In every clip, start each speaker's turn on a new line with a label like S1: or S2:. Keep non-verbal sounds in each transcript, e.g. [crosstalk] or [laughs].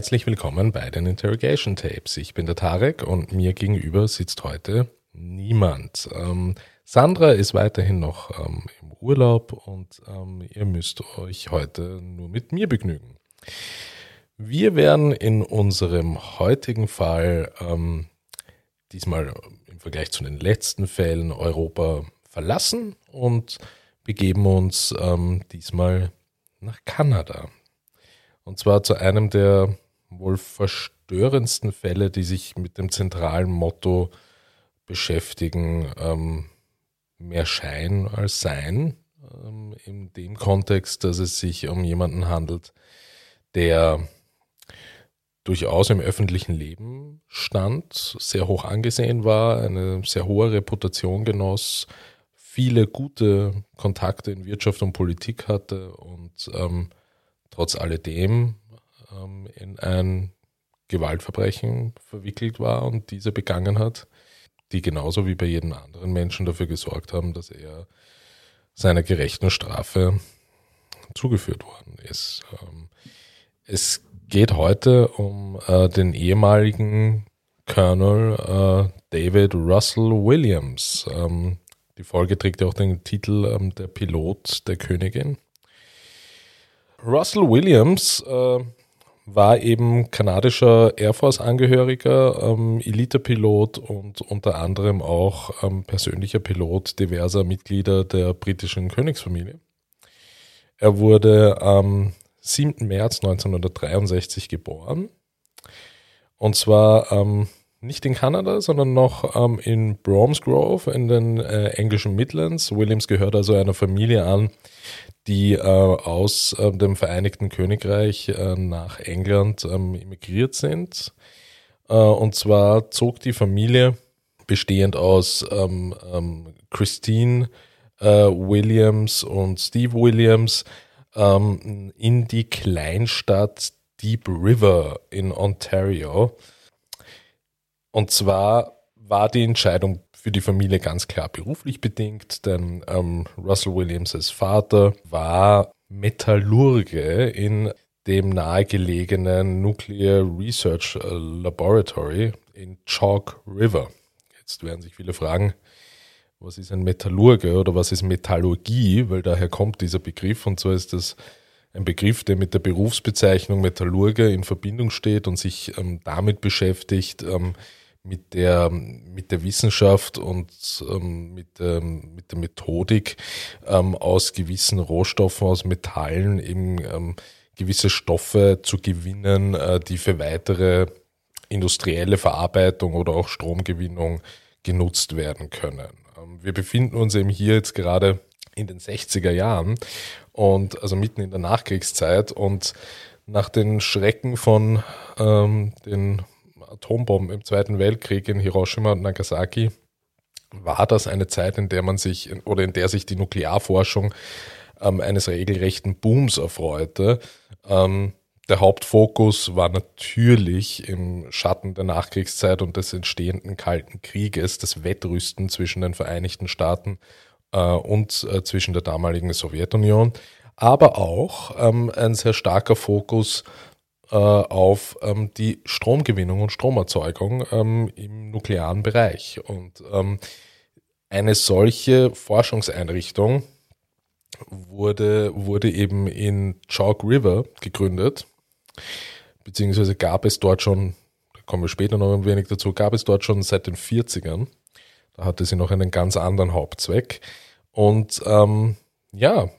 S1: Herzlich willkommen bei den Interrogation Tapes. Ich bin der Tarek und mir gegenüber sitzt heute niemand. Ähm, Sandra ist weiterhin noch ähm, im Urlaub und ähm, ihr müsst euch heute nur mit mir begnügen. Wir werden in unserem heutigen Fall ähm, diesmal im Vergleich zu den letzten Fällen Europa verlassen und begeben uns ähm, diesmal nach Kanada. Und zwar zu einem der wohl verstörendsten Fälle, die sich mit dem zentralen Motto beschäftigen, ähm, mehr Schein als Sein. Ähm, in dem Kontext, dass es sich um jemanden handelt, der durchaus im öffentlichen Leben stand, sehr hoch angesehen war, eine sehr hohe Reputation genoss, viele gute Kontakte in Wirtschaft und Politik hatte und ähm, trotz alledem ähm, in ein Gewaltverbrechen verwickelt war und diese begangen hat, die genauso wie bei jedem anderen Menschen dafür gesorgt haben, dass er seiner gerechten Strafe zugeführt worden ist. Ähm, es geht heute um äh, den ehemaligen Colonel äh, David Russell Williams. Ähm, die Folge trägt ja auch den Titel ähm, Der Pilot der Königin. Russell Williams äh, war eben kanadischer Air Force-Angehöriger, ähm, Elite-Pilot und unter anderem auch ähm, persönlicher Pilot diverser Mitglieder der britischen Königsfamilie. Er wurde am 7. März 1963 geboren. Und zwar ähm, nicht in Kanada, sondern noch ähm, in Bromsgrove in den äh, englischen Midlands. Williams gehört also einer Familie an, die äh, aus äh, dem Vereinigten Königreich äh, nach England ähm, emigriert sind. Äh, und zwar zog die Familie, bestehend aus ähm, ähm, Christine äh, Williams und Steve Williams, ähm, in die Kleinstadt Deep River in Ontario. Und zwar war die Entscheidung für die Familie ganz klar beruflich bedingt, denn ähm, Russell Williams' Vater war Metallurge in dem nahegelegenen Nuclear Research äh, Laboratory in Chalk River. Jetzt werden sich viele fragen, was ist ein Metallurge oder was ist Metallurgie, weil daher kommt dieser Begriff und zwar ist das ein Begriff, der mit der Berufsbezeichnung Metallurge in Verbindung steht und sich ähm, damit beschäftigt, ähm, mit der, mit der Wissenschaft und ähm, mit, ähm, mit der Methodik ähm, aus gewissen Rohstoffen, aus Metallen eben ähm, gewisse Stoffe zu gewinnen, äh, die für weitere industrielle Verarbeitung oder auch Stromgewinnung genutzt werden können. Ähm, wir befinden uns eben hier jetzt gerade in den 60er Jahren und also mitten in der Nachkriegszeit und nach den Schrecken von ähm, den Atombomben im Zweiten Weltkrieg in Hiroshima und Nagasaki war das eine Zeit, in der man sich oder in der sich die Nuklearforschung ähm, eines regelrechten Booms erfreute. Ähm, der Hauptfokus war natürlich im Schatten der Nachkriegszeit und des entstehenden Kalten Krieges das Wettrüsten zwischen den Vereinigten Staaten äh, und äh, zwischen der damaligen Sowjetunion, aber auch ähm, ein sehr starker Fokus äh, auf ähm, die Stromgewinnung und Stromerzeugung ähm, im nuklearen Bereich. Und ähm, eine solche Forschungseinrichtung wurde, wurde eben in Chalk River gegründet, beziehungsweise gab es dort schon, da kommen wir später noch ein wenig dazu, gab es dort schon seit den 40ern. Da hatte sie noch einen ganz anderen Hauptzweck. Und ähm, ja,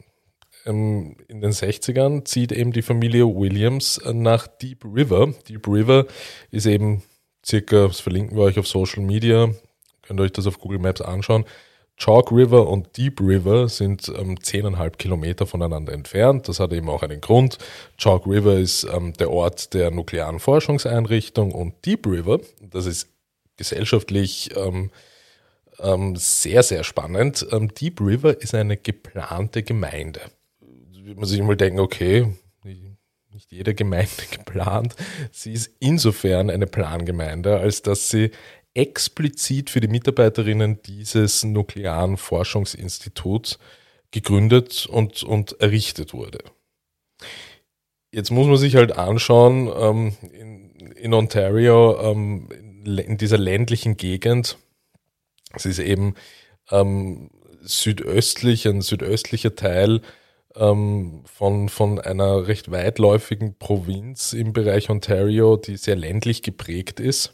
S1: ähm, in den 60ern zieht eben die Familie Williams nach Deep River. Deep River ist eben circa, das verlinken wir euch auf Social Media, könnt ihr euch das auf Google Maps anschauen. Chalk River und Deep River sind ähm, 10,5 Kilometer voneinander entfernt. Das hat eben auch einen Grund. Chalk River ist ähm, der Ort der nuklearen Forschungseinrichtung und Deep River, das ist gesellschaftlich ähm, ähm, sehr, sehr spannend. Ähm, Deep River ist eine geplante Gemeinde wird man sich mal denken, okay, nicht jede Gemeinde [laughs] geplant. Sie ist insofern eine Plangemeinde, als dass sie explizit für die Mitarbeiterinnen dieses nuklearen Forschungsinstituts gegründet und, und errichtet wurde. Jetzt muss man sich halt anschauen, ähm, in, in, Ontario, ähm, in dieser ländlichen Gegend, es ist eben ähm, südöstlich, ein südöstlicher Teil ähm, von, von einer recht weitläufigen Provinz im Bereich Ontario, die sehr ländlich geprägt ist,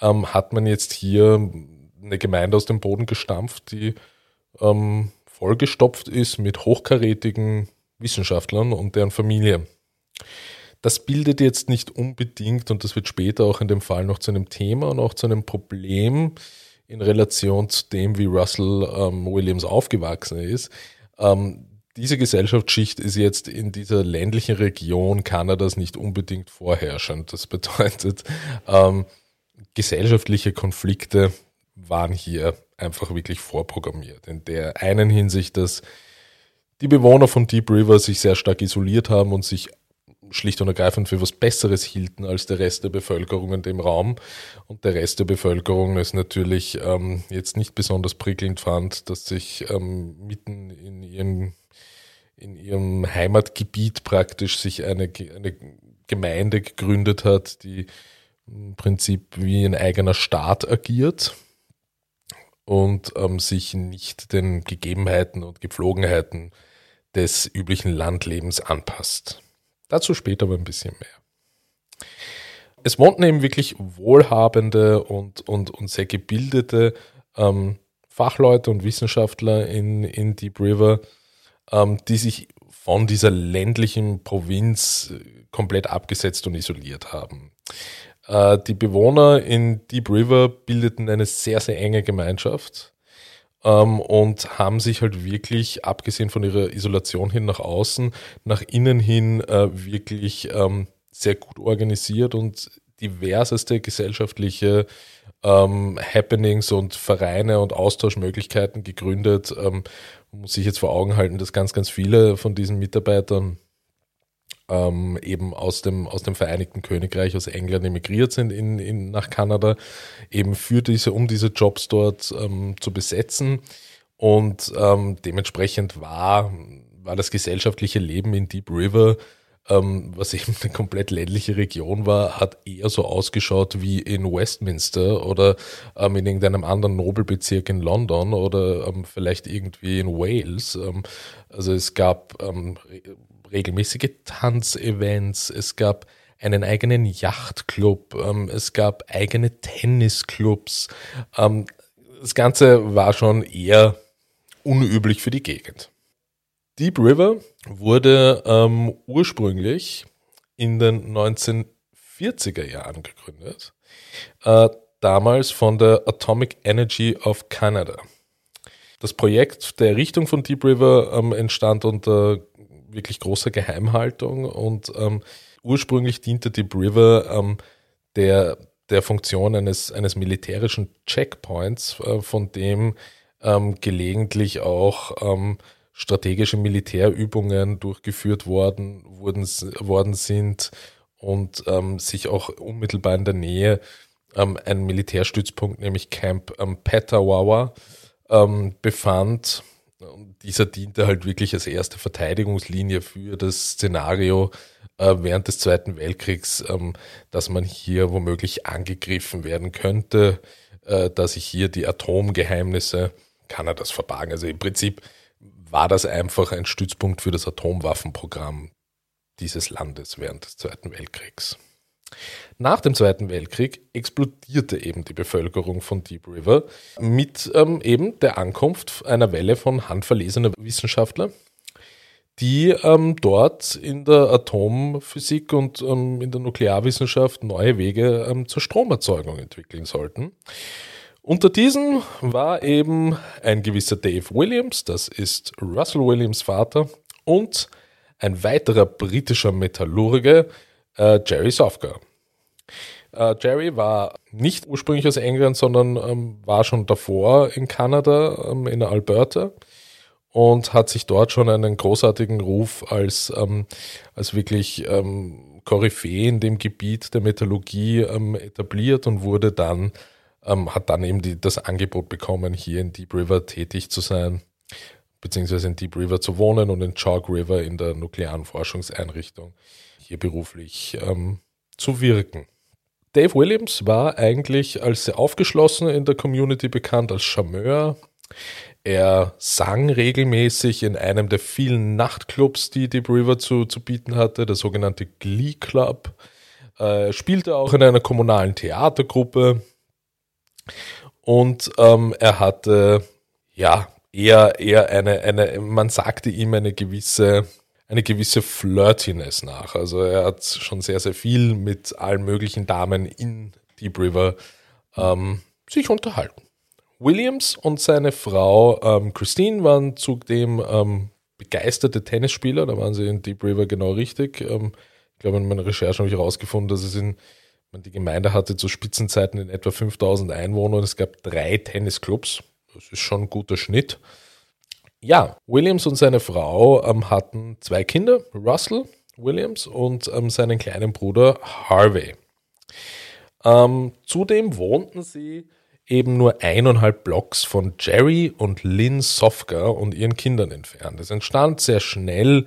S1: ähm, hat man jetzt hier eine Gemeinde aus dem Boden gestampft, die ähm, vollgestopft ist mit hochkarätigen Wissenschaftlern und deren Familie. Das bildet jetzt nicht unbedingt, und das wird später auch in dem Fall noch zu einem Thema und auch zu einem Problem in Relation zu dem, wie Russell ähm, Williams aufgewachsen ist. Ähm, diese Gesellschaftsschicht ist jetzt in dieser ländlichen Region Kanadas nicht unbedingt vorherrschend. Das bedeutet, ähm, gesellschaftliche Konflikte waren hier einfach wirklich vorprogrammiert. In der einen Hinsicht, dass die Bewohner von Deep River sich sehr stark isoliert haben und sich schlicht und ergreifend für was Besseres hielten als der Rest der Bevölkerung in dem Raum. Und der Rest der Bevölkerung es natürlich ähm, jetzt nicht besonders prickelnd fand, dass sich ähm, mitten in ihren in ihrem Heimatgebiet praktisch sich eine, eine Gemeinde gegründet hat, die im Prinzip wie ein eigener Staat agiert und ähm, sich nicht den Gegebenheiten und Gepflogenheiten des üblichen Landlebens anpasst. Dazu später aber ein bisschen mehr. Es wohnten eben wirklich wohlhabende und, und, und sehr gebildete ähm, Fachleute und Wissenschaftler in, in Deep River, ähm, die sich von dieser ländlichen Provinz äh, komplett abgesetzt und isoliert haben. Äh, die Bewohner in Deep River bildeten eine sehr, sehr enge Gemeinschaft ähm, und haben sich halt wirklich, abgesehen von ihrer Isolation hin nach außen, nach innen hin äh, wirklich ähm, sehr gut organisiert und diverseste gesellschaftliche ähm, Happenings und Vereine und Austauschmöglichkeiten gegründet. Ähm, muss sich jetzt vor Augen halten, dass ganz, ganz viele von diesen Mitarbeitern ähm, eben aus dem, aus dem Vereinigten Königreich, aus England emigriert sind in, in, nach Kanada, eben für diese, um diese Jobs dort ähm, zu besetzen. Und ähm, dementsprechend war, war das gesellschaftliche Leben in Deep River ähm, was eben eine komplett ländliche Region war, hat eher so ausgeschaut wie in Westminster oder ähm, in irgendeinem anderen Nobelbezirk in London oder ähm, vielleicht irgendwie in Wales. Ähm, also es gab ähm, regelmäßige Tanzevents, es gab einen eigenen Yachtclub, ähm, es gab eigene Tennisclubs. das Ganze war schon eher unüblich für die Gegend. Deep River wurde ähm, ursprünglich in den 1940er Jahren gegründet, äh, damals von der Atomic Energy of Canada. Das Projekt der Errichtung von Deep River ähm, entstand unter wirklich großer Geheimhaltung und ähm, ursprünglich diente Deep River ähm, der, der Funktion eines, eines militärischen Checkpoints, äh, von dem ähm, gelegentlich auch ähm, strategische Militärübungen durchgeführt worden, wurden, worden sind und ähm, sich auch unmittelbar in der Nähe ähm, ein Militärstützpunkt, nämlich Camp ähm, Petawawa, ähm, befand. Und dieser diente halt wirklich als erste Verteidigungslinie für das Szenario äh, während des Zweiten Weltkriegs, ähm, dass man hier womöglich angegriffen werden könnte, äh, dass sich hier die Atomgeheimnisse Kanadas verbargen. Also im Prinzip war das einfach ein Stützpunkt für das Atomwaffenprogramm dieses Landes während des Zweiten Weltkriegs. Nach dem Zweiten Weltkrieg explodierte eben die Bevölkerung von Deep River mit ähm, eben der Ankunft einer Welle von handverlesener Wissenschaftler, die ähm, dort in der Atomphysik und ähm, in der Nuklearwissenschaft neue Wege ähm, zur Stromerzeugung entwickeln sollten. Unter diesen war eben ein gewisser Dave Williams, das ist Russell Williams Vater, und ein weiterer britischer Metallurge, äh, Jerry Sofka. Äh, Jerry war nicht ursprünglich aus England, sondern ähm, war schon davor in Kanada, ähm, in Alberta und hat sich dort schon einen großartigen Ruf als, ähm, als wirklich ähm, Koryphäe in dem Gebiet der Metallurgie ähm, etabliert und wurde dann ähm, hat dann eben die, das Angebot bekommen, hier in Deep River tätig zu sein. beziehungsweise in Deep River zu wohnen und in Chalk River in der nuklearen Forschungseinrichtung hier beruflich ähm, zu wirken. Dave Williams war eigentlich als sehr aufgeschlossen in der Community bekannt, als Charmeur. Er sang regelmäßig in einem der vielen Nachtclubs, die Deep River zu, zu bieten hatte, der sogenannte Glee Club. Er spielte auch in einer kommunalen Theatergruppe und ähm, er hatte ja eher, eher eine, eine, man sagte ihm eine gewisse, eine gewisse Flirtiness nach. Also er hat schon sehr, sehr viel mit allen möglichen Damen in Deep River ähm, sich unterhalten. Williams und seine Frau ähm, Christine waren zudem ähm, begeisterte Tennisspieler, da waren sie in Deep River genau richtig. Ähm, ich glaube, in meiner Recherche habe ich herausgefunden, dass es in die Gemeinde hatte zu Spitzenzeiten in etwa 5000 Einwohner und es gab drei Tennisclubs. Das ist schon ein guter Schnitt. Ja, Williams und seine Frau ähm, hatten zwei Kinder, Russell Williams und ähm, seinen kleinen Bruder Harvey. Ähm, zudem wohnten sie eben nur eineinhalb Blocks von Jerry und Lynn Sofka und ihren Kindern entfernt. Es entstand sehr schnell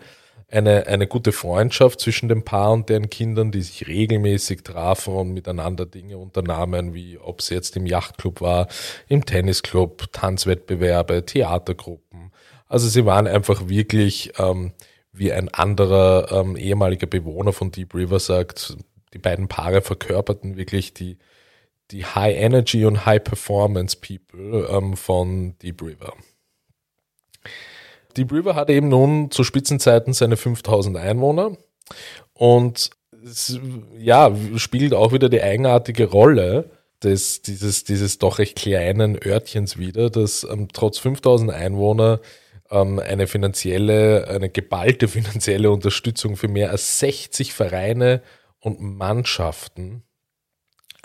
S1: eine, eine gute Freundschaft zwischen dem Paar und deren Kindern, die sich regelmäßig trafen und miteinander Dinge unternahmen, wie ob es jetzt im Yachtclub war, im Tennisclub, Tanzwettbewerbe, Theatergruppen. Also sie waren einfach wirklich, ähm, wie ein anderer ähm, ehemaliger Bewohner von Deep River sagt, die beiden Paare verkörperten wirklich die, die High Energy und High Performance People ähm, von Deep River. Deep River hat eben nun zu Spitzenzeiten seine 5000 Einwohner und es, ja, spiegelt auch wieder die eigenartige Rolle des, dieses, dieses doch recht kleinen Örtchens wieder, dass ähm, trotz 5000 Einwohner ähm, eine finanzielle, eine geballte finanzielle Unterstützung für mehr als 60 Vereine und Mannschaften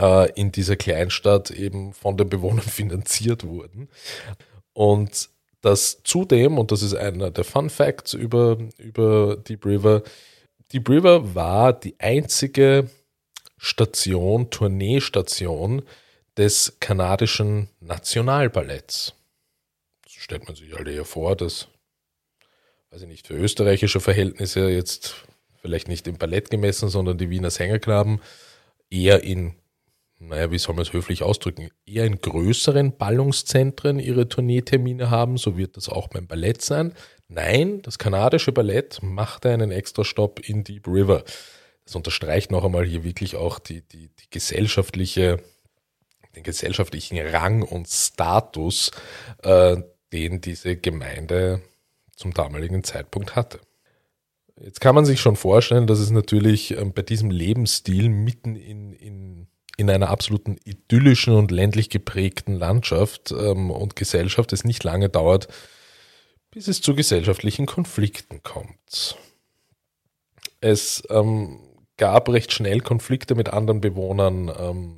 S1: äh, in dieser Kleinstadt eben von den Bewohnern [laughs] finanziert wurden. Und dass zudem, und das ist einer der Fun Facts über, über Deep River, Deep River war die einzige Station, Tourneestation des kanadischen Nationalballetts. Das stellt man sich halt eher vor, dass, weiß ich nicht, für österreichische Verhältnisse jetzt vielleicht nicht im Ballett gemessen, sondern die Wiener Sängerknaben eher in naja, wie soll man es höflich ausdrücken, eher in größeren Ballungszentren ihre Tourneetermine haben, so wird das auch beim Ballett sein. Nein, das kanadische Ballett machte einen extra Stopp in Deep River. Das unterstreicht noch einmal hier wirklich auch die, die, die gesellschaftliche, den gesellschaftlichen Rang und Status, äh, den diese Gemeinde zum damaligen Zeitpunkt hatte. Jetzt kann man sich schon vorstellen, dass es natürlich äh, bei diesem Lebensstil mitten in, in in einer absoluten idyllischen und ländlich geprägten Landschaft ähm, und Gesellschaft es nicht lange dauert, bis es zu gesellschaftlichen Konflikten kommt. Es ähm, gab recht schnell Konflikte mit anderen Bewohnern ähm,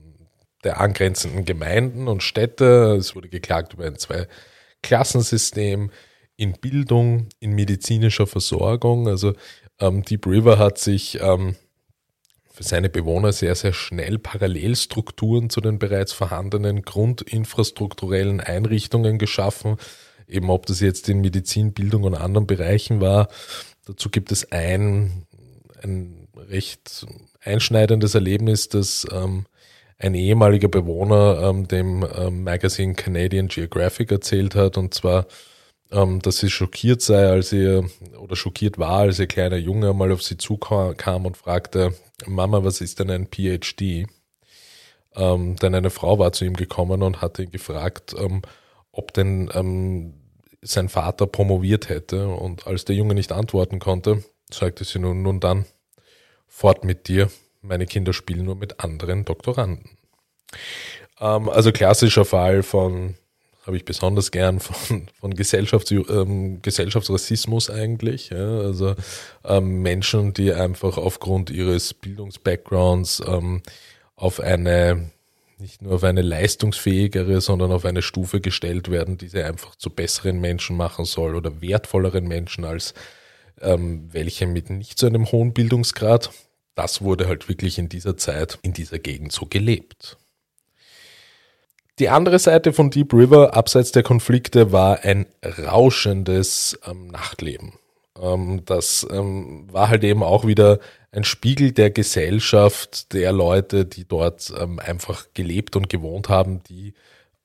S1: der angrenzenden Gemeinden und Städte. Es wurde geklagt über ein Zwei-Klassensystem in Bildung, in medizinischer Versorgung. Also ähm, Deep River hat sich ähm, für seine Bewohner sehr, sehr schnell Parallelstrukturen zu den bereits vorhandenen grundinfrastrukturellen Einrichtungen geschaffen, eben ob das jetzt in Medizin, Bildung und anderen Bereichen war. Dazu gibt es ein, ein recht einschneidendes Erlebnis, das ähm, ein ehemaliger Bewohner ähm, dem ähm, Magazine Canadian Geographic erzählt hat, und zwar ähm, dass sie schockiert sei, als ihr oder schockiert war, als ihr kleiner Junge mal auf sie zukam und fragte, Mama, was ist denn ein PhD? Ähm, denn eine Frau war zu ihm gekommen und hatte ihn gefragt, ähm, ob denn ähm, sein Vater promoviert hätte. Und als der Junge nicht antworten konnte, sagte sie nun, nun dann, fort mit dir, meine Kinder spielen nur mit anderen Doktoranden. Ähm, also klassischer Fall von habe ich besonders gern von, von Gesellschafts, ähm, Gesellschaftsrassismus eigentlich. Ja? Also ähm, Menschen, die einfach aufgrund ihres Bildungsbackgrounds ähm, auf eine nicht nur auf eine leistungsfähigere, sondern auf eine Stufe gestellt werden, die sie einfach zu besseren Menschen machen soll oder wertvolleren Menschen als ähm, welche mit nicht so einem hohen Bildungsgrad. Das wurde halt wirklich in dieser Zeit, in dieser Gegend so gelebt. Die andere Seite von Deep River, abseits der Konflikte, war ein rauschendes ähm, Nachtleben. Ähm, das ähm, war halt eben auch wieder ein Spiegel der Gesellschaft, der Leute, die dort ähm, einfach gelebt und gewohnt haben, die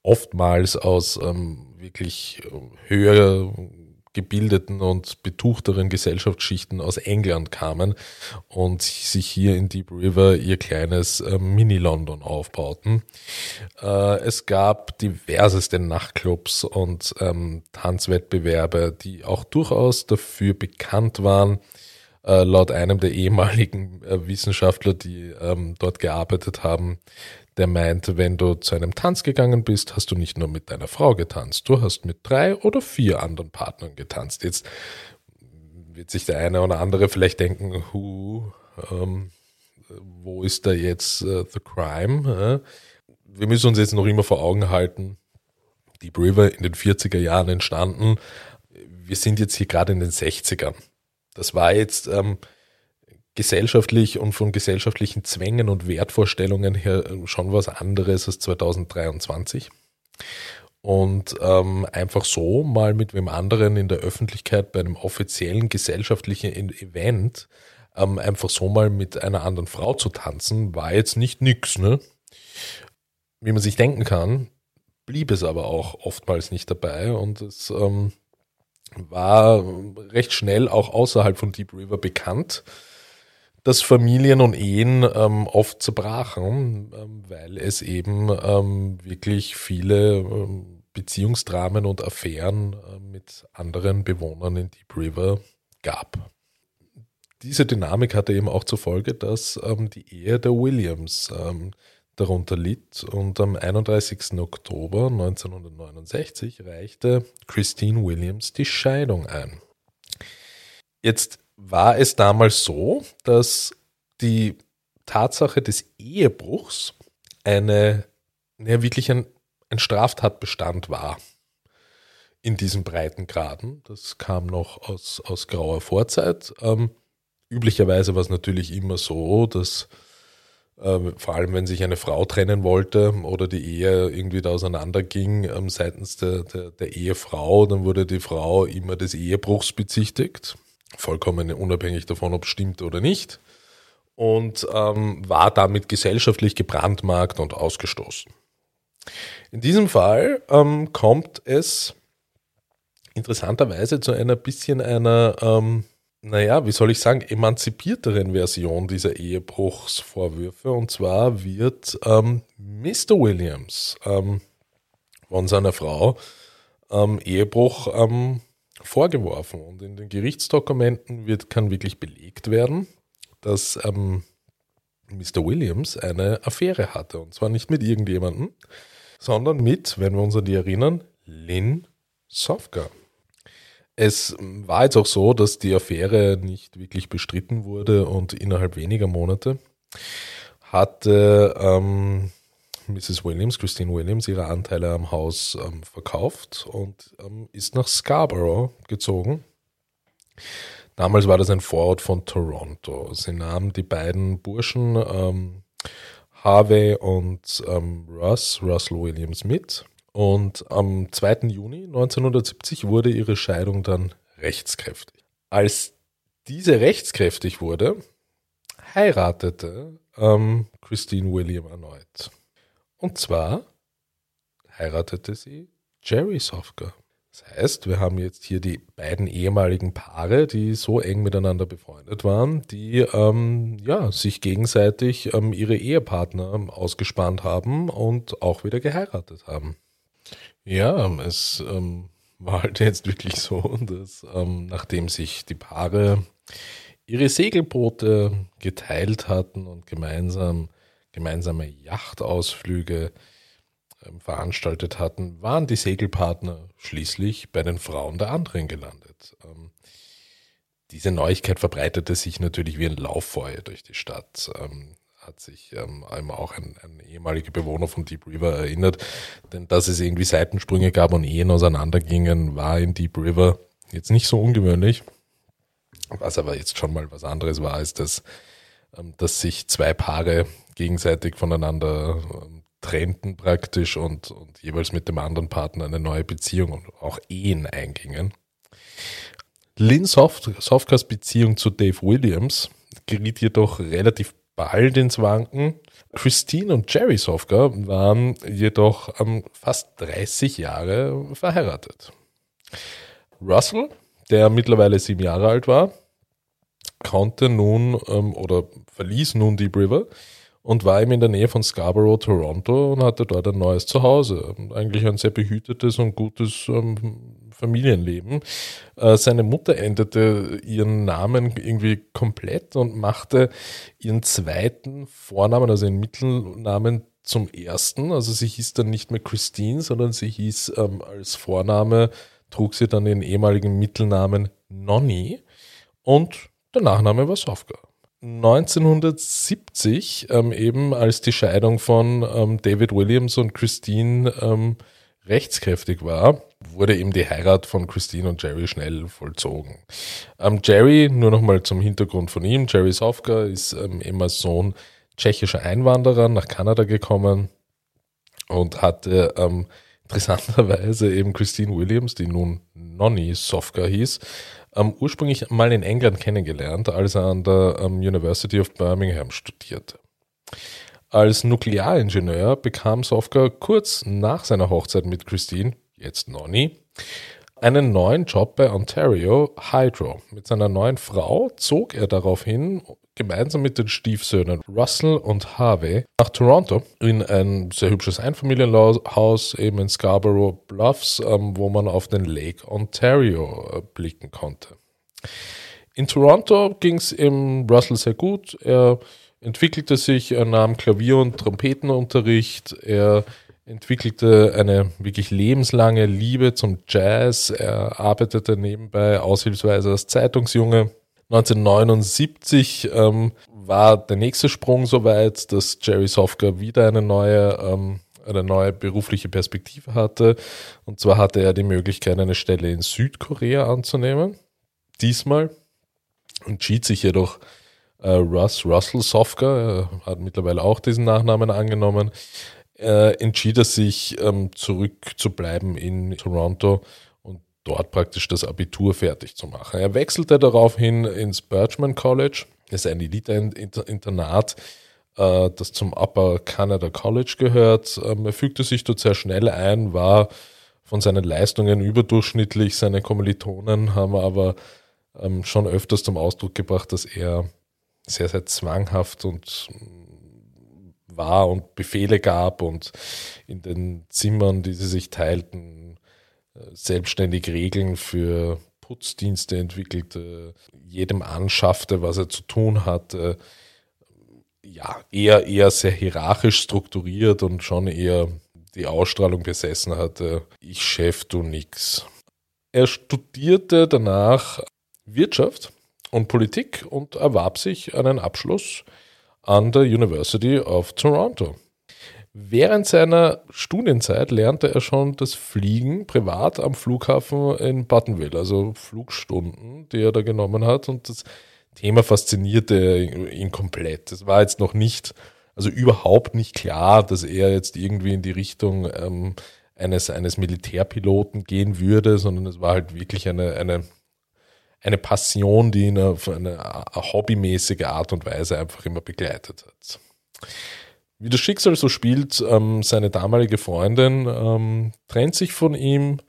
S1: oftmals aus ähm, wirklich äh, höher gebildeten und betuchteren Gesellschaftsschichten aus England kamen und sich hier in Deep River ihr kleines äh, Mini-London aufbauten. Äh, es gab diverseste Nachtclubs und ähm, Tanzwettbewerbe, die auch durchaus dafür bekannt waren, äh, laut einem der ehemaligen äh, Wissenschaftler, die ähm, dort gearbeitet haben, der meinte, wenn du zu einem Tanz gegangen bist, hast du nicht nur mit deiner Frau getanzt, du hast mit drei oder vier anderen Partnern getanzt. Jetzt wird sich der eine oder andere vielleicht denken, hu, ähm, wo ist da jetzt äh, the crime? wir müssen uns jetzt noch immer vor Augen halten, Deep River in den 40er Jahren entstanden. Wir sind jetzt hier gerade in den 60ern. Das war jetzt ähm, gesellschaftlich und von gesellschaftlichen Zwängen und Wertvorstellungen her äh, schon was anderes als 2023. Und ähm, einfach so mal mit wem anderen in der Öffentlichkeit bei einem offiziellen gesellschaftlichen Event ähm, einfach so mal mit einer anderen Frau zu tanzen, war jetzt nicht nix, ne? Wie man sich denken kann, blieb es aber auch oftmals nicht dabei und es ähm, war recht schnell auch außerhalb von Deep River bekannt, dass Familien und Ehen ähm, oft zerbrachen, ähm, weil es eben ähm, wirklich viele ähm, Beziehungsdramen und Affären äh, mit anderen Bewohnern in Deep River gab. Diese Dynamik hatte eben auch zur Folge, dass ähm, die Ehe der Williams ähm, darunter litt und am 31. Oktober 1969 reichte Christine Williams die Scheidung ein. Jetzt war es damals so, dass die Tatsache des Ehebruchs eine, ja, wirklich ein, ein Straftatbestand war in diesen Breitengraden. Das kam noch aus, aus grauer Vorzeit. Ähm, üblicherweise war es natürlich immer so, dass äh, vor allem wenn sich eine Frau trennen wollte oder die Ehe irgendwie da auseinanderging ähm, seitens der, der, der Ehefrau, dann wurde die Frau immer des Ehebruchs bezichtigt vollkommen unabhängig davon, ob es stimmt oder nicht, und ähm, war damit gesellschaftlich gebrandmarkt und ausgestoßen. In diesem Fall ähm, kommt es interessanterweise zu einer bisschen einer, ähm, naja, wie soll ich sagen, emanzipierteren Version dieser Ehebruchsvorwürfe. Und zwar wird ähm, Mr. Williams ähm, von seiner Frau ähm, Ehebruch ähm, vorgeworfen. Und in den Gerichtsdokumenten wird, kann wirklich belegt werden, dass ähm, Mr. Williams eine Affäre hatte. Und zwar nicht mit irgendjemandem, sondern mit, wenn wir uns an die erinnern, Lynn Sofka. Es war jetzt auch so, dass die Affäre nicht wirklich bestritten wurde und innerhalb weniger Monate hatte ähm, Mrs. Williams, Christine Williams, ihre Anteile am Haus ähm, verkauft und ähm, ist nach Scarborough gezogen. Damals war das ein Vorort von Toronto. Sie nahm die beiden Burschen ähm, Harvey und ähm, Russ, Russell Williams mit. Und am 2. Juni 1970 wurde ihre Scheidung dann rechtskräftig. Als diese rechtskräftig wurde, heiratete ähm, Christine William erneut. Und zwar heiratete sie Jerry Sofka. Das heißt, wir haben jetzt hier die beiden ehemaligen Paare, die so eng miteinander befreundet waren, die ähm, ja, sich gegenseitig ähm, ihre Ehepartner ausgespannt haben und auch wieder geheiratet haben. Ja, es ähm, war halt jetzt wirklich so, dass ähm, nachdem sich die Paare ihre Segelboote geteilt hatten und gemeinsam gemeinsame Yachtausflüge ähm, veranstaltet hatten, waren die Segelpartner schließlich bei den Frauen der anderen gelandet. Ähm, diese Neuigkeit verbreitete sich natürlich wie ein Lauffeuer durch die Stadt. Ähm, hat sich ähm, auch ein, ein, ehemaliger Bewohner von Deep River erinnert. Denn dass es irgendwie Seitensprünge gab und Ehen auseinandergingen, war in Deep River jetzt nicht so ungewöhnlich. Was aber jetzt schon mal was anderes war, ist, dass, ähm, dass sich zwei Paare gegenseitig voneinander ähm, trennten praktisch und, und jeweils mit dem anderen Partner eine neue Beziehung und auch Ehen eingingen. Lynn Soft, Softcars Beziehung zu Dave Williams geriet jedoch relativ bald ins Wanken. Christine und Jerry Sofka waren jedoch ähm, fast 30 Jahre verheiratet. Russell, der mittlerweile sieben Jahre alt war, konnte nun ähm, oder verließ nun Deep River und war eben in der Nähe von Scarborough, Toronto und hatte dort ein neues Zuhause. Eigentlich ein sehr behütetes und gutes ähm, Familienleben. Äh, seine Mutter änderte ihren Namen irgendwie komplett und machte ihren zweiten Vornamen, also ihren Mittelnamen zum ersten. Also sie hieß dann nicht mehr Christine, sondern sie hieß ähm, als Vorname, trug sie dann den ehemaligen Mittelnamen Nonny und der Nachname war Sofka. 1970, ähm, eben als die Scheidung von ähm, David Williams und Christine ähm, rechtskräftig war, wurde eben die Heirat von Christine und Jerry schnell vollzogen. Ähm, Jerry, nur nochmal zum Hintergrund von ihm, Jerry Sofka ist ähm, eben als Sohn tschechischer Einwanderer nach Kanada gekommen und hatte ähm, [laughs] interessanterweise eben Christine Williams, die nun Nonny Sofka hieß, ähm, ursprünglich mal in England kennengelernt, als er an der ähm, University of Birmingham studierte. Als Nuklearingenieur bekam Sofka kurz nach seiner Hochzeit mit Christine, jetzt Nonny, einen neuen Job bei Ontario Hydro. Mit seiner neuen Frau zog er daraufhin gemeinsam mit den Stiefsöhnen Russell und Harvey nach Toronto in ein sehr hübsches Einfamilienhaus eben in Scarborough Bluffs, ähm, wo man auf den Lake Ontario äh, blicken konnte. In Toronto ging es im Russell sehr gut. Er entwickelte sich, er nahm Klavier- und Trompetenunterricht, er entwickelte eine wirklich lebenslange Liebe zum Jazz, er arbeitete nebenbei aushilfsweise als Zeitungsjunge 1979 ähm, war der nächste Sprung soweit, dass Jerry Sofka wieder eine neue, ähm, eine neue berufliche Perspektive hatte. Und zwar hatte er die Möglichkeit, eine Stelle in Südkorea anzunehmen. Diesmal entschied sich jedoch äh, Russ Russell Sofka, er hat mittlerweile auch diesen Nachnamen angenommen, äh, entschied er sich ähm, zurückzubleiben in Toronto dort praktisch das Abitur fertig zu machen. Er wechselte daraufhin ins Birchman College, das ist ein Elite-Internat, äh, das zum Upper Canada College gehört. Ähm, er fügte sich dort sehr schnell ein, war von seinen Leistungen überdurchschnittlich. Seine Kommilitonen haben aber ähm, schon öfters zum Ausdruck gebracht, dass er sehr, sehr zwanghaft und war und Befehle gab und in den Zimmern, die sie sich teilten, selbstständig Regeln für Putzdienste entwickelte, jedem anschaffte, was er zu tun hatte. Ja, eher, eher sehr hierarchisch strukturiert und schon eher die Ausstrahlung besessen hatte, ich Chef, du nix. Er studierte danach Wirtschaft und Politik und erwarb sich einen Abschluss an der University of Toronto. Während seiner Studienzeit lernte er schon das Fliegen privat am Flughafen in Buttonville, also Flugstunden, die er da genommen hat. Und das Thema faszinierte ihn komplett. Es war jetzt noch nicht, also überhaupt nicht klar, dass er jetzt irgendwie in die Richtung ähm, eines, eines Militärpiloten gehen würde, sondern es war halt wirklich eine, eine, eine Passion, die ihn auf eine hobbymäßige Art und Weise einfach immer begleitet hat. Wie das Schicksal so spielt, ähm, seine damalige Freundin ähm, trennt sich von ihm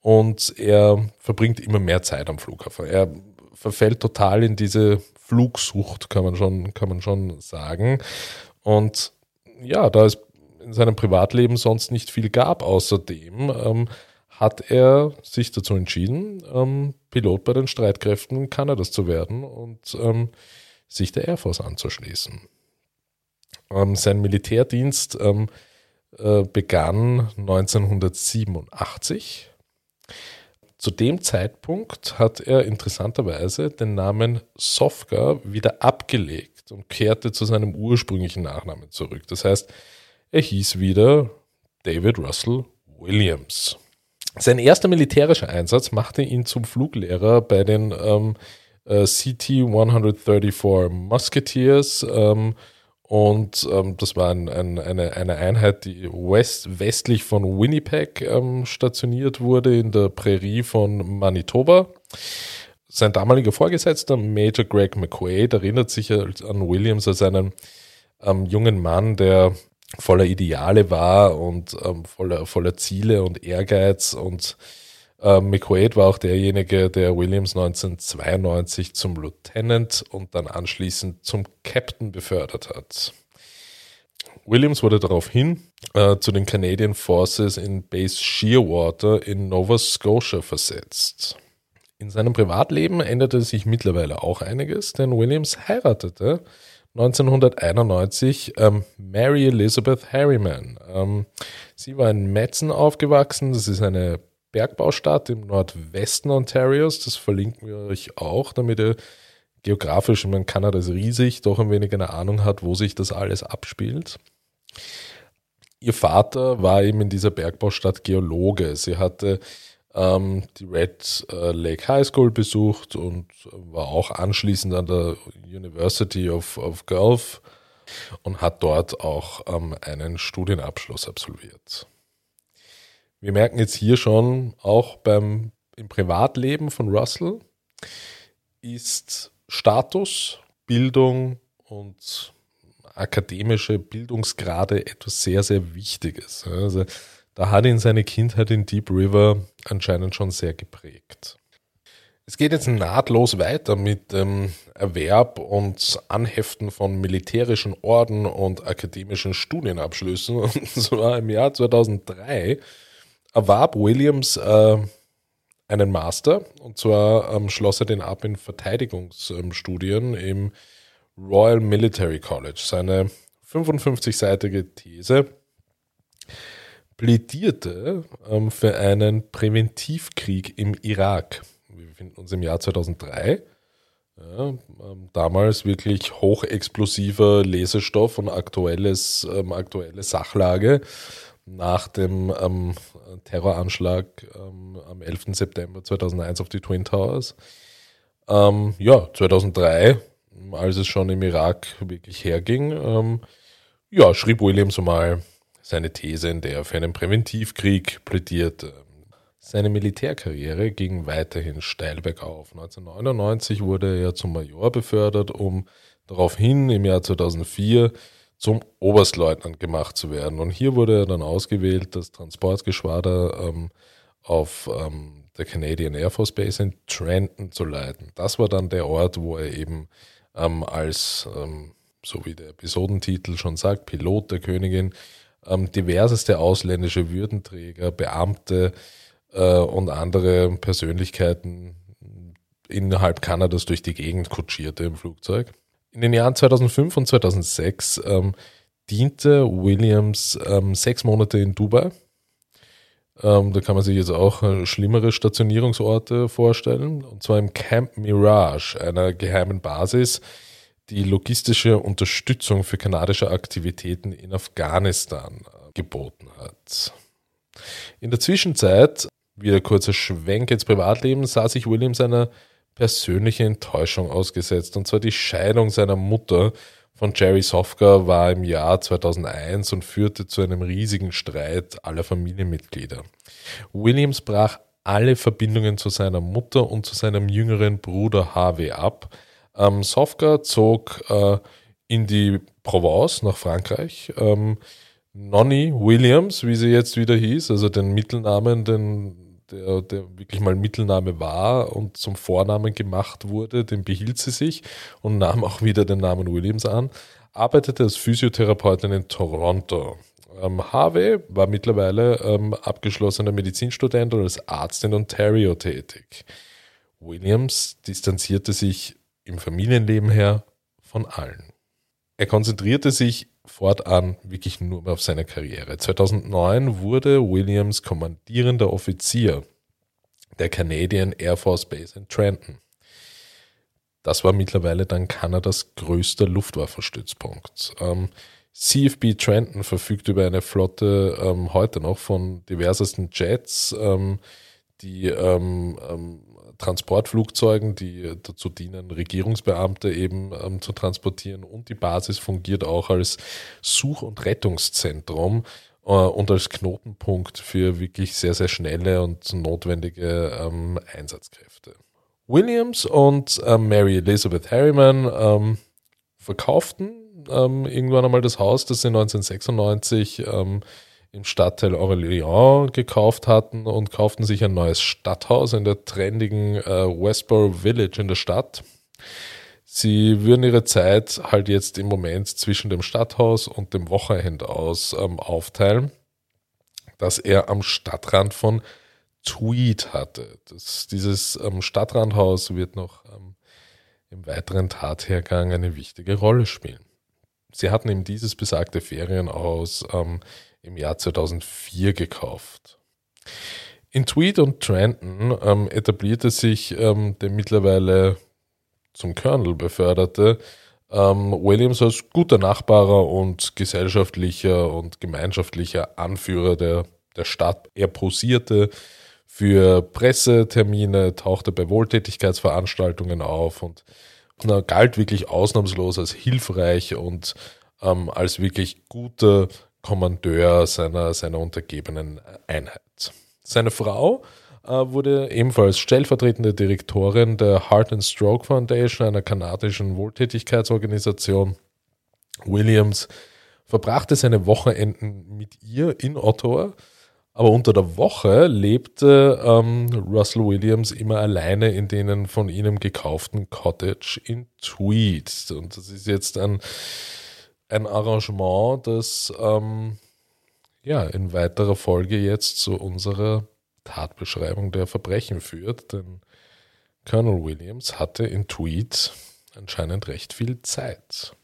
S1: und er verbringt immer mehr Zeit am Flughafen. Er verfällt total in diese Flugsucht, kann man schon, kann man schon sagen. Und ja, da es in seinem Privatleben sonst nicht viel gab außerdem, ähm, hat er sich dazu entschieden, ähm, Pilot bei den Streitkräften Kanadas zu werden und ähm, sich der Air Force anzuschließen. Ähm, sein Militärdienst ähm, äh, begann 1987. Zu dem Zeitpunkt hat er interessanterweise den Namen Sofka wieder abgelegt und kehrte zu seinem ursprünglichen Nachnamen zurück. Das heißt, er hieß wieder David Russell Williams. Sein erster militärischer Einsatz machte ihn zum Fluglehrer bei den ähm, äh, CT-134 Musketeers ähm, Und ähm, das war ein, ein, eine, eine Einheit, die west, westlich von Winnipeg ähm, stationiert wurde, in der Prärie von Manitoba. Sein damaliger Vorgesetzter, Major Greg McQuaid, erinnert sich an Williams als einen ähm, jungen Mann, der voller Ideale war und ähm, voller, voller Ziele und Ehrgeiz. Und ähm, McQuaid war auch derjenige, der Williams 1992 zum Lieutenant und dann anschließend zum Captain befördert hat. Williams wurde daraufhin äh, zu den Canadian Forces in Base Shearwater in Nova Scotia versetzt. In seinem Privatleben änderte sich mittlerweile auch einiges, denn Williams heiratete 1991 ähm, Mary Elizabeth Harriman. Ähm, sie war in Metzen aufgewachsen. Das ist eine Bergbaustadt im Nordwesten Ontarios. Das verlinken wir euch auch, damit ihr geografisch, ich meine, Kanada ist riesig, doch ein wenig eine Ahnung hat, wo sich das alles abspielt. Ihr Vater war eben in dieser Bergbaustadt Geologe. Sie hatte ähm, die Red äh, Lake High School besucht und war auch anschließend an der University of, of Gulf und hat dort auch ähm, einen Studienabschluss absolviert. Wir merken jetzt hier schon, auch beim, im Privatleben von Russell ist Status, Bildung und akademische Bildungsgrade etwas sehr, sehr Wichtiges. Also da hat ihn seine Kindheit in Deep River anscheinend schon sehr geprägt. Es geht jetzt nahtlos weiter mit dem Erwerb und Anheften von militärischen Orden und akademischen Studienabschlüssen. [laughs] Und zwar im Jahr 2003 erwarb Williams äh, einen Master. Und zwar ähm, schloss er den ab in Verteidigungsstudien im Royal Military College. Seine 55-seitige These plädierte ähm, für einen Präventivkrieg im Irak. Wir befinden uns im Jahr 2003. Ja, ähm, damals wirklich hochexplosiver Lesestoff und aktuelles, ähm, aktuelle Sachlage nach dem ähm, Terroranschlag ähm, am 11. September 2001 auf die Twin Towers. Ähm, ja, 2003, als es schon im Irak wirklich herging, ja, schrieb Williams mal seine These, in der er für einen Präventivkrieg plädierte. Seine Militärkarriere ging weiterhin steil bergauf. 1999 wurde er zum Major befördert, um daraufhin im Jahr 2004 zum Oberstleutnant gemacht zu werden. Und hier wurde er dann ausgewählt, das Transportgeschwader ähm, auf ähm, der Canadian Air Force Base in Trenton zu leiten. Das war dann der Ort, wo er eben ähm, als, ähm, so wie der Episodentitel schon sagt, Pilot der Königin ähm, diverseste ausländische Würdenträger, Beamte äh, und andere Persönlichkeiten innerhalb Kanadas durch die Gegend kutschierte im Flugzeug. In den Jahren 2005 und 2006 ähm, diente Williams ähm, sechs Monate in Dubai. Ähm, da kann man sich jetzt auch äh, schlimmere Stationierungsorte vorstellen. Und zwar im Camp Mirage, einer geheimen Basis, die logistische Unterstützung für kanadische Aktivitäten in Afghanistan äh, geboten hat. In der Zwischenzeit, wieder kurzer Schwenk ins Privatleben, sah sich Williams einer persönlichen Enttäuschung ausgesetzt, und zwar die Scheidung seiner Mutter von Jerry Sofka war im Jahr 2001 und führte zu einem riesigen Streit aller Familienmitglieder. Williams brach alle Verbindungen zu seiner Mutter und zu seinem jüngeren Bruder Harvey ab, ähm, Sofka zog äh, in die Provence nach Frankreich. Ähm, Nonny Williams, wie sie jetzt wieder hieß, also den Mittelnamen, den, der, der wirklich mal Mittelname war und zum Vornamen gemacht wurde, den behielt sie sich und nahm auch wieder den Namen Williams an, arbeitete als Physiotherapeutin in Toronto. Ähm, Harvey war mittlerweile ähm, abgeschlossener Medizinstudent und als Arzt in Ontario tätig. Williams distanzierte sich im Familienleben her von allen. Er konzentrierte sich fortan wirklich nur auf seine Karriere. 2009 wurde Williams kommandierender Offizier der Canadian Air Force Base in Trenton. Das war mittlerweile dann Kanadas größter Luftwaffenstützpunkt. Ähm, CFB Trenton verfügt über eine Flotte ähm, heute noch von diversesten Jets, ähm, die ähm, ähm Transportflugzeugen, die dazu dienen, Regierungsbeamte eben ähm, zu transportieren. Und die Basis fungiert auch als Such- und Rettungszentrum äh, und als Knotenpunkt für wirklich sehr, sehr schnelle und notwendige ähm, Einsatzkräfte. Williams und äh, Mary Elizabeth Harriman ähm, verkauften ähm, irgendwann einmal das Haus, das sie 1996 ähm, im Stadtteil Orléans gekauft hatten und kauften sich ein neues Stadthaus in der trendigen äh, Westboro Village in der Stadt. Sie würden ihre Zeit halt jetzt im Moment zwischen dem Stadthaus und dem Wochenendhaus ähm, aufteilen, das er am Stadtrand von Tweed hatte. Das, dieses ähm, Stadtrandhaus wird noch ähm, im weiteren Tathergang eine wichtige Rolle spielen. Sie hatten ihm dieses besagte Ferienhaus ähm, im Jahr 2004 gekauft. In Tweed und Trenton ähm, etablierte sich ähm, der mittlerweile zum Colonel beförderte ähm, Williams als guter Nachbarer und gesellschaftlicher und gemeinschaftlicher Anführer der, der Stadt. Er posierte für Pressetermine, tauchte bei Wohltätigkeitsveranstaltungen auf und, er galt wirklich ausnahmslos als hilfreich und ähm, als wirklich guter Kommandeur seiner, seiner untergebenen Einheit. Seine Frau äh, wurde ebenfalls stellvertretende Direktorin der Heart and Stroke Foundation, einer kanadischen Wohltätigkeitsorganisation. Williams verbrachte seine Wochenenden mit ihr in Ottawa, aber unter der Woche lebte ähm, Russell Williams immer alleine in denen von ihnen gekauften Cottage in Tweed. Und das ist jetzt ein ein Arrangement, das ähm, ja in weiterer Folge jetzt zu unserer Tatbeschreibung der Verbrechen führt, denn Colonel Williams hatte in Tweed anscheinend recht viel Zeit.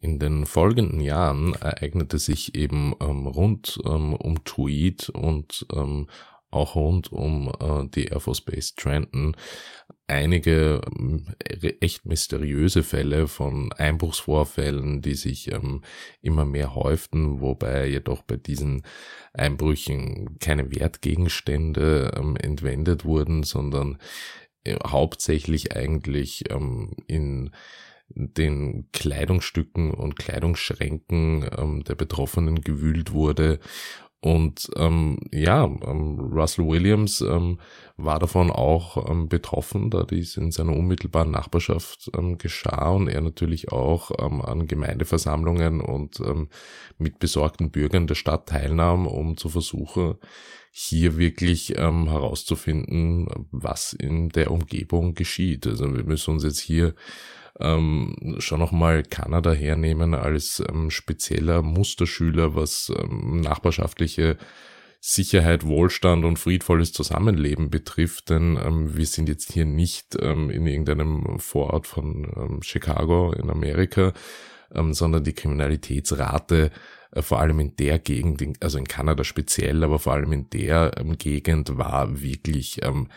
S2: In den folgenden Jahren ereignete sich eben ähm, rund ähm, um Tweed und ähm, auch rund um äh, die Air Force Base Trenton einige äh, echt mysteriöse Fälle von Einbruchsvorfällen, die sich ähm, immer mehr häuften, wobei jedoch bei diesen Einbrüchen keine Wertgegenstände ähm, entwendet wurden, sondern äh, hauptsächlich eigentlich ähm, in den Kleidungsstücken und Kleidungsschränken ähm, der Betroffenen gewühlt wurde und ähm, ja, ähm, Russell Williams ähm, war davon auch ähm, betroffen, da dies in seiner unmittelbaren Nachbarschaft ähm, geschah und er natürlich auch ähm, an Gemeindeversammlungen und ähm, mit besorgten Bürgern der Stadt teilnahm, um zu versuchen, hier wirklich ähm, herauszufinden, was in der Umgebung geschieht. Also wir müssen uns jetzt hier ähm, schon nochmal Kanada hernehmen als ähm, spezieller Musterschüler, was ähm, nachbarschaftliche Sicherheit, Wohlstand und friedvolles Zusammenleben betrifft, denn ähm, wir sind jetzt hier nicht ähm, in irgendeinem Vorort von ähm, Chicago in Amerika, ähm, sondern die Kriminalitätsrate äh, vor allem in der Gegend, also in Kanada speziell, aber vor allem in der ähm, Gegend war wirklich ähm,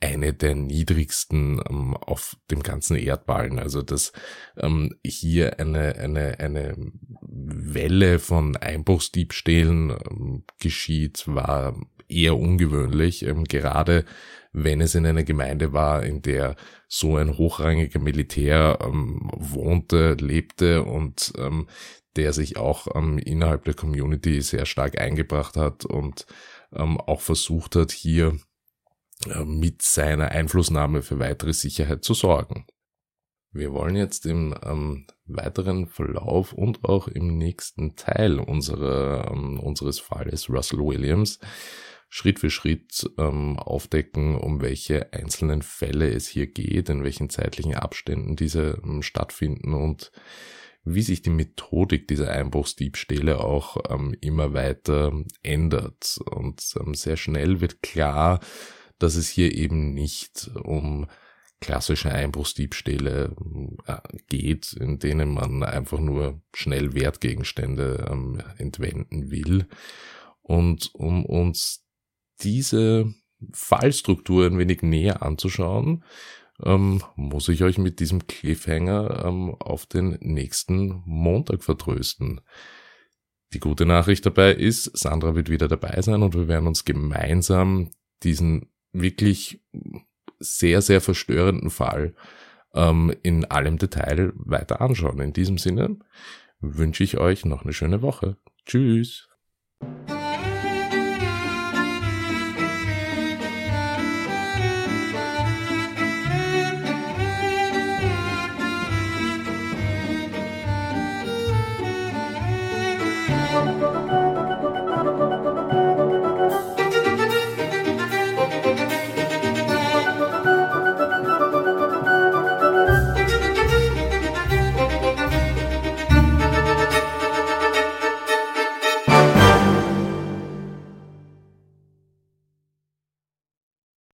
S2: eine der niedrigsten ähm, auf dem ganzen Erdballen. Also dass ähm, hier eine, eine, eine Welle von Einbruchsdiebstählen ähm, geschieht, war eher ungewöhnlich, ähm, gerade wenn es in einer Gemeinde war, in der so ein hochrangiger Militär ähm, wohnte, lebte und ähm, der sich auch ähm, innerhalb der Community sehr stark eingebracht hat und ähm, auch versucht hat, hier mit seiner Einflussnahme für weitere Sicherheit zu sorgen. Wir wollen jetzt im ähm, weiteren Verlauf und auch im nächsten Teil unserer, ähm, unseres Falles Russell Williams Schritt für Schritt ähm, aufdecken, um welche einzelnen Fälle es hier geht, in welchen zeitlichen Abständen diese ähm, stattfinden und wie sich die Methodik dieser Einbruchsdiebstähle auch ähm, immer weiter ändert. Und ähm, sehr schnell wird klar, dass es hier eben nicht um klassische Einbruchsdiebstähle äh, geht, in denen man einfach nur schnell Wertgegenstände ähm, entwenden will. Und um uns diese Fallstruktur ein wenig näher anzuschauen, ähm, muss ich euch mit diesem Cliffhanger ähm, auf den nächsten Montag vertrösten. Die gute Nachricht dabei ist, Sandra wird wieder dabei sein und wir werden uns gemeinsam diesen wirklich sehr, sehr verstörenden Fall ähm, in allem Detail weiter anschauen. In diesem Sinne wünsche ich euch noch eine schöne Woche. Tschüss.